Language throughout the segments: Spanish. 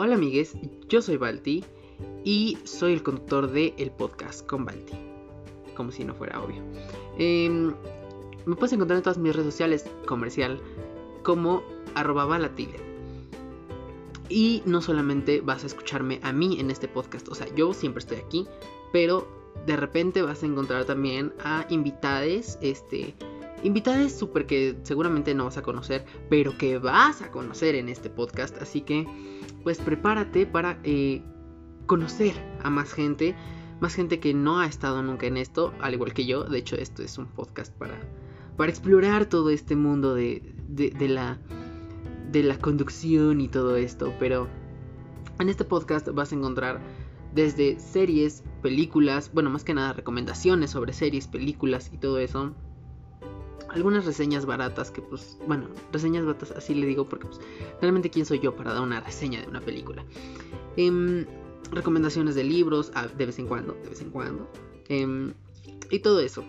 Hola amigues, yo soy Balti y soy el conductor de el podcast con Balti. Como si no fuera obvio. Em, me puedes encontrar en todas mis redes sociales comercial como arroba balatile. Y no solamente vas a escucharme a mí en este podcast, o sea, yo siempre estoy aquí, pero de repente vas a encontrar también a invitades, este, invitades súper que seguramente no vas a conocer, pero que vas a conocer en este podcast, así que pues prepárate para eh, conocer a más gente, más gente que no ha estado nunca en esto, al igual que yo, de hecho esto es un podcast para, para explorar todo este mundo de, de la de la conducción y todo esto, pero en este podcast vas a encontrar desde series, películas, bueno, más que nada recomendaciones sobre series, películas y todo eso. Algunas reseñas baratas que pues, bueno, reseñas baratas así le digo porque pues realmente quién soy yo para dar una reseña de una película. Em, recomendaciones de libros, ah, de vez en cuando, de vez en cuando. Em, y todo eso.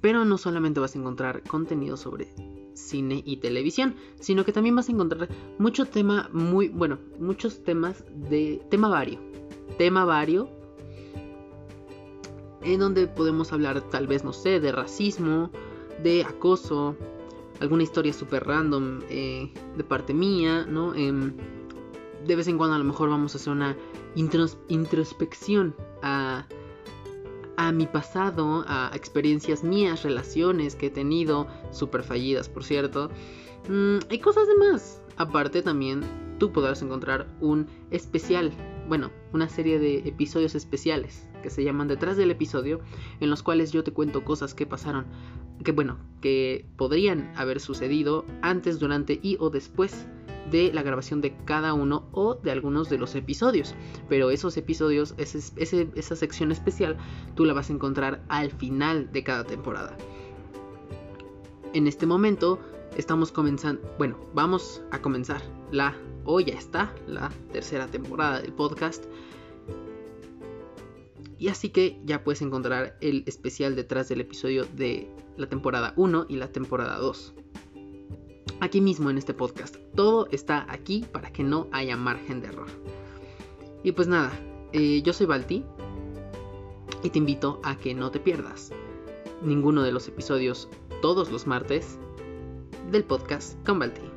Pero no solamente vas a encontrar contenido sobre cine y televisión, sino que también vas a encontrar mucho tema muy, bueno, muchos temas de tema vario, tema vario, en donde podemos hablar tal vez, no sé, de racismo, de acoso, alguna historia súper random eh, de parte mía, ¿no? Em, de vez en cuando a lo mejor vamos a hacer una introspección a a mi pasado, a experiencias mías, relaciones que he tenido, súper fallidas por cierto, mm, y cosas demás. Aparte también tú podrás encontrar un especial, bueno, una serie de episodios especiales que se llaman detrás del episodio, en los cuales yo te cuento cosas que pasaron, que bueno, que podrían haber sucedido antes, durante y o después de la grabación de cada uno o de algunos de los episodios. Pero esos episodios, esa sección especial, tú la vas a encontrar al final de cada temporada. En este momento estamos comenzando, bueno, vamos a comenzar la, o ya está, la tercera temporada del podcast. Y así que ya puedes encontrar el especial detrás del episodio de la temporada 1 y la temporada 2 aquí mismo en este podcast. Todo está aquí para que no haya margen de error. Y pues nada, eh, yo soy Balti y te invito a que no te pierdas ninguno de los episodios todos los martes del podcast con Balti.